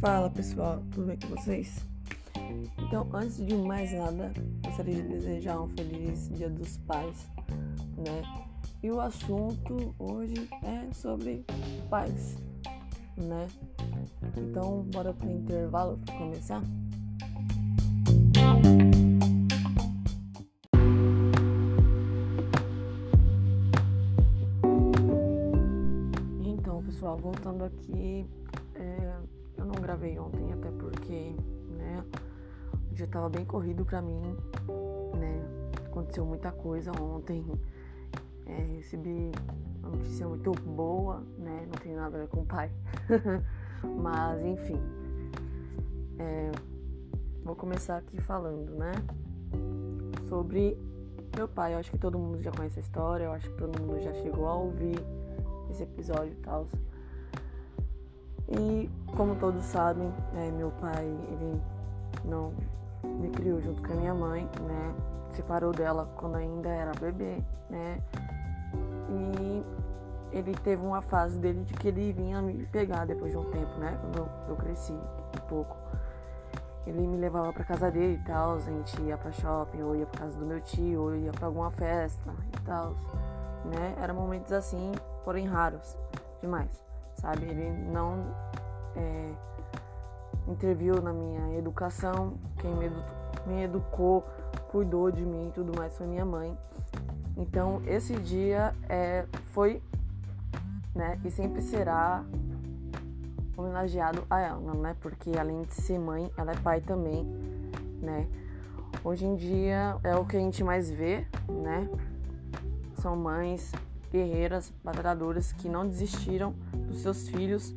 Fala pessoal, tudo bem com vocês? Então, antes de mais nada, gostaria de desejar um feliz Dia dos Pais, né? E o assunto hoje é sobre pais, né? Então, bora pro intervalo para começar? Voltando aqui, é, eu não gravei ontem, até porque, né, o dia tava bem corrido pra mim, né, aconteceu muita coisa ontem, é, recebi uma notícia muito boa, né, não tem nada a ver com o pai, mas enfim, é, vou começar aqui falando, né, sobre meu pai. Eu acho que todo mundo já conhece a história, eu acho que todo mundo já chegou a ouvir esse episódio e tal. E como todos sabem, é, meu pai ele não me criou junto com a minha mãe, né? Separou dela quando ainda era bebê, né? E ele teve uma fase dele de que ele vinha me pegar depois de um tempo, né? Quando eu, eu cresci um pouco. Ele me levava pra casa dele e tal, a gente ia pra shopping, ou ia pra casa do meu tio, ou ia pra alguma festa e tal, né? Eram momentos assim, porém raros demais, sabe? Ele não é, interviu na minha educação, quem me, edu me educou, cuidou de mim e tudo mais foi minha mãe. Então esse dia é, foi, né? E sempre será homenageado a ela, né? Porque além de ser mãe, ela é pai também, né? Hoje em dia é o que a gente mais vê, né? São mães guerreiras, batalhadoras que não desistiram dos seus filhos,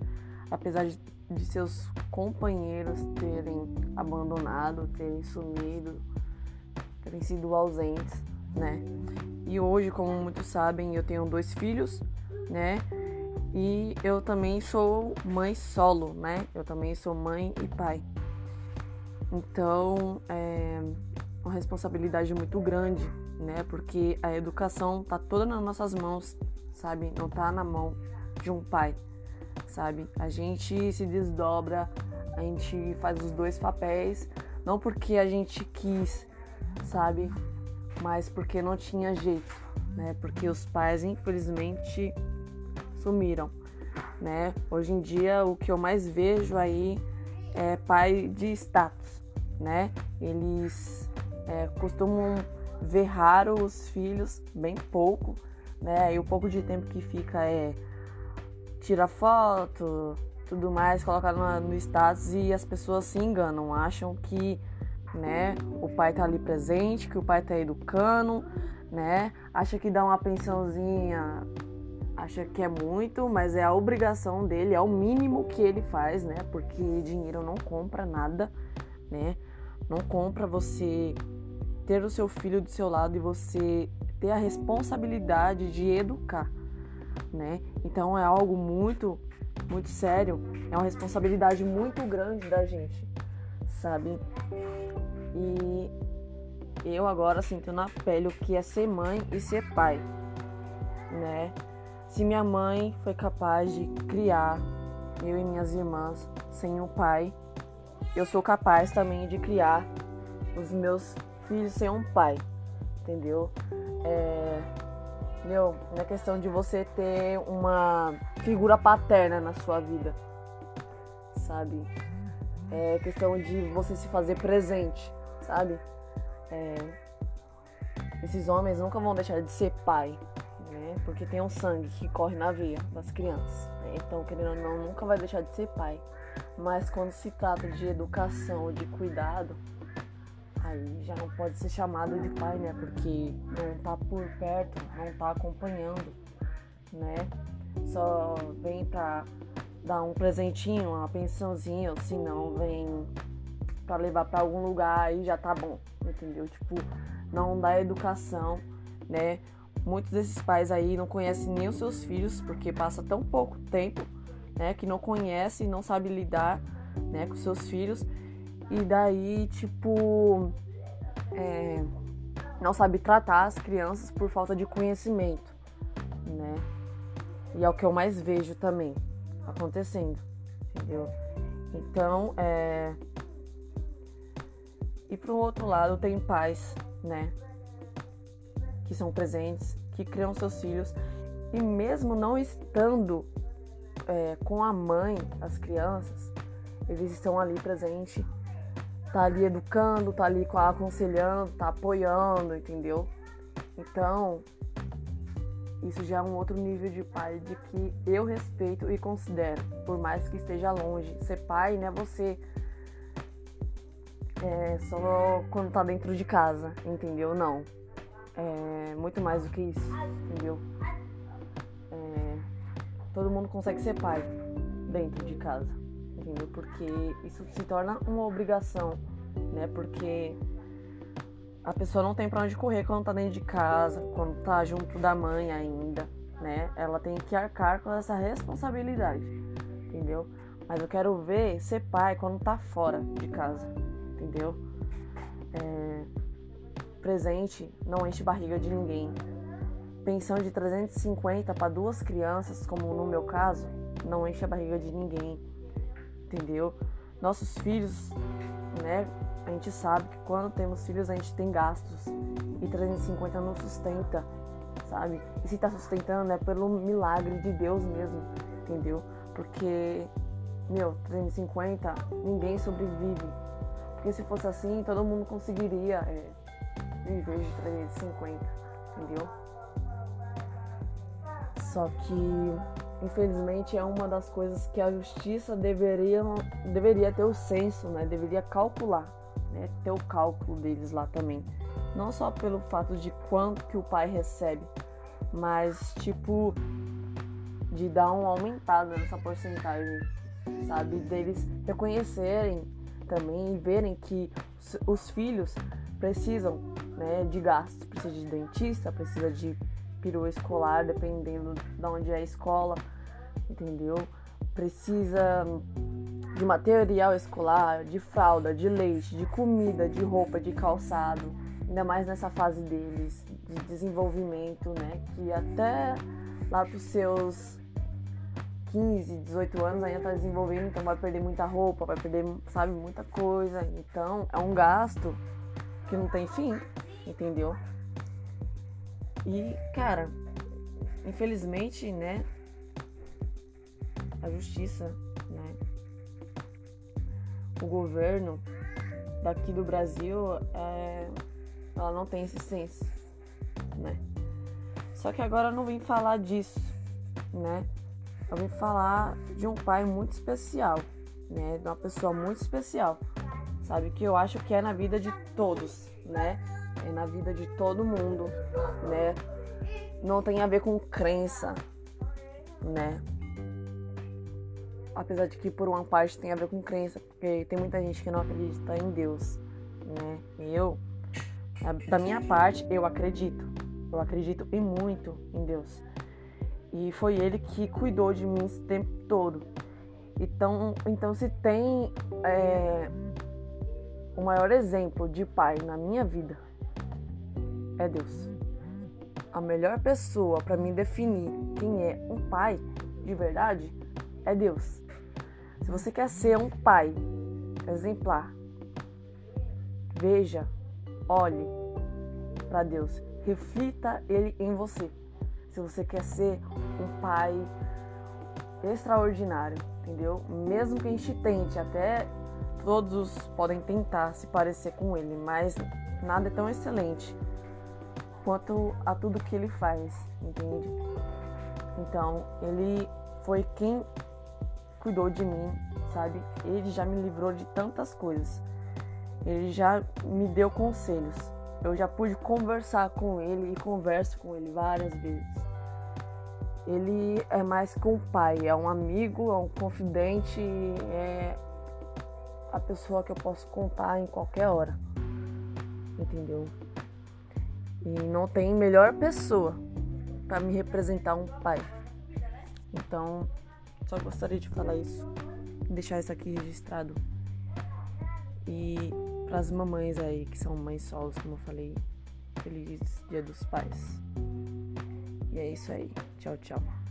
apesar de, de seus companheiros terem abandonado, terem sumido, terem sido ausentes, né? E hoje, como muitos sabem, eu tenho dois filhos, né? E eu também sou mãe solo, né? Eu também sou mãe e pai. Então, é uma responsabilidade muito grande, né? Porque a educação tá toda nas nossas mãos, sabe? Não tá na mão de um pai, sabe? A gente se desdobra, a gente faz os dois papéis, não porque a gente quis, sabe? Mas porque não tinha jeito, né? Porque os pais, infelizmente, sumiram, né? Hoje em dia o que eu mais vejo aí é pai de status, né? Eles é, costumam ver raro os filhos, bem pouco, né? E o pouco de tempo que fica é tira foto, tudo mais, colocar no, no status e as pessoas se enganam, acham que, né, o pai tá ali presente, que o pai tá educando, né? Acha que dá uma pensãozinha acha que é muito, mas é a obrigação dele, é o mínimo que ele faz, né? Porque dinheiro não compra nada, né? Não compra você ter o seu filho do seu lado e você ter a responsabilidade de educar, né? Então é algo muito, muito sério, é uma responsabilidade muito grande da gente, sabe? E eu agora sinto na pele o que é ser mãe e ser pai, né? Se minha mãe foi capaz de criar eu e minhas irmãs sem um pai, eu sou capaz também de criar os meus filhos sem um pai, entendeu? É, meu, é questão de você ter uma figura paterna na sua vida, sabe? É questão de você se fazer presente, sabe? É, esses homens nunca vão deixar de ser pai, né? Porque tem um sangue que corre na veia das crianças. Né? Então, querendo ou não, nunca vai deixar de ser pai. Mas quando se trata de educação, de cuidado, aí já não pode ser chamado de pai, né? Porque não tá por perto, não tá acompanhando, né? Só vem pra dar um presentinho, uma pensãozinha, ou se não, vem para levar para algum lugar e já tá bom, entendeu? Tipo, não dá educação, né? Muitos desses pais aí não conhecem nem os seus filhos porque passa tão pouco tempo, né, que não conhece, não sabe lidar, né, com seus filhos e daí tipo é, não sabe tratar as crianças por falta de conhecimento, né? E é o que eu mais vejo também acontecendo, entendeu? Então, é. E pro outro lado tem pais, né? Que são presentes, que criam seus filhos e mesmo não estando é, com a mãe, as crianças, eles estão ali presentes, tá ali educando, tá ali aconselhando, tá apoiando, entendeu? Então, isso já é um outro nível de pai de que eu respeito e considero, por mais que esteja longe. Ser pai não é você é, só quando tá dentro de casa, entendeu? Não. É muito mais do que isso, entendeu? É, todo mundo consegue ser pai dentro de casa, Porque isso se torna uma obrigação, né? Porque a pessoa não tem para onde correr quando tá dentro de casa, quando tá junto da mãe ainda, né? Ela tem que arcar com essa responsabilidade, entendeu? Mas eu quero ver ser pai quando tá fora de casa, entendeu? É... Presente não enche barriga de ninguém. Pensão de 350 para duas crianças, como no meu caso, não enche a barriga de ninguém, entendeu? Nossos filhos, né? A gente sabe que quando temos filhos a gente tem gastos e 350 não sustenta, sabe? E se tá sustentando é pelo milagre de Deus mesmo, entendeu? Porque, meu, 350 ninguém sobrevive. Porque se fosse assim, todo mundo conseguiria é, viver de 350, entendeu? Só que, infelizmente, é uma das coisas que a justiça deveria, deveria ter o senso, né? Deveria calcular né, ter o cálculo deles lá também. Não só pelo fato de quanto que o pai recebe, mas tipo de dar uma aumentada nessa porcentagem, sabe? Deles reconhecerem também e verem que os filhos precisam né, de gastos, precisa de dentista, precisa de perua escolar, dependendo de onde é a escola, entendeu? Precisa de material escolar, de fralda, de leite, de comida, de roupa, de calçado, ainda mais nessa fase deles de desenvolvimento, né? Que até lá para os seus 15, 18 anos ainda está desenvolvendo, então vai perder muita roupa, vai perder, sabe, muita coisa. Então é um gasto que não tem fim, entendeu? E, cara, infelizmente, né, a justiça, né, o governo daqui do Brasil, é, ela não tem esse senso, né? Só que agora eu não vim falar disso, né? Eu vim falar de um pai muito especial, né? De uma pessoa muito especial, sabe? Que eu acho que é na vida de todos, né? É na vida de todo mundo, né? Não tem a ver com crença, né? apesar de que por uma parte tem a ver com crença, porque tem muita gente que não acredita em Deus, né? Eu, da minha parte, eu acredito. Eu acredito em muito em Deus. E foi ele que cuidou de mim esse tempo todo. Então, então se tem é, o maior exemplo de pai na minha vida é Deus. A melhor pessoa para me definir quem é um pai de verdade é Deus. Se você quer ser um pai exemplar, veja, olhe para Deus, reflita Ele em você. Se você quer ser um pai extraordinário, entendeu? Mesmo que a gente tente, até todos podem tentar se parecer com ele, mas nada é tão excelente quanto a tudo que ele faz, entende? Então, ele foi quem cuidou de mim, sabe? Ele já me livrou de tantas coisas. Ele já me deu conselhos. Eu já pude conversar com ele e converso com ele várias vezes. Ele é mais que um pai, é um amigo, é um confidente, é a pessoa que eu posso contar em qualquer hora. Entendeu? E não tem melhor pessoa para me representar um pai. Então, só gostaria de falar isso, deixar isso aqui registrado. E para as mamães aí, que são mães solos, como eu falei, feliz Dia dos Pais. E é isso aí. Tchau, tchau.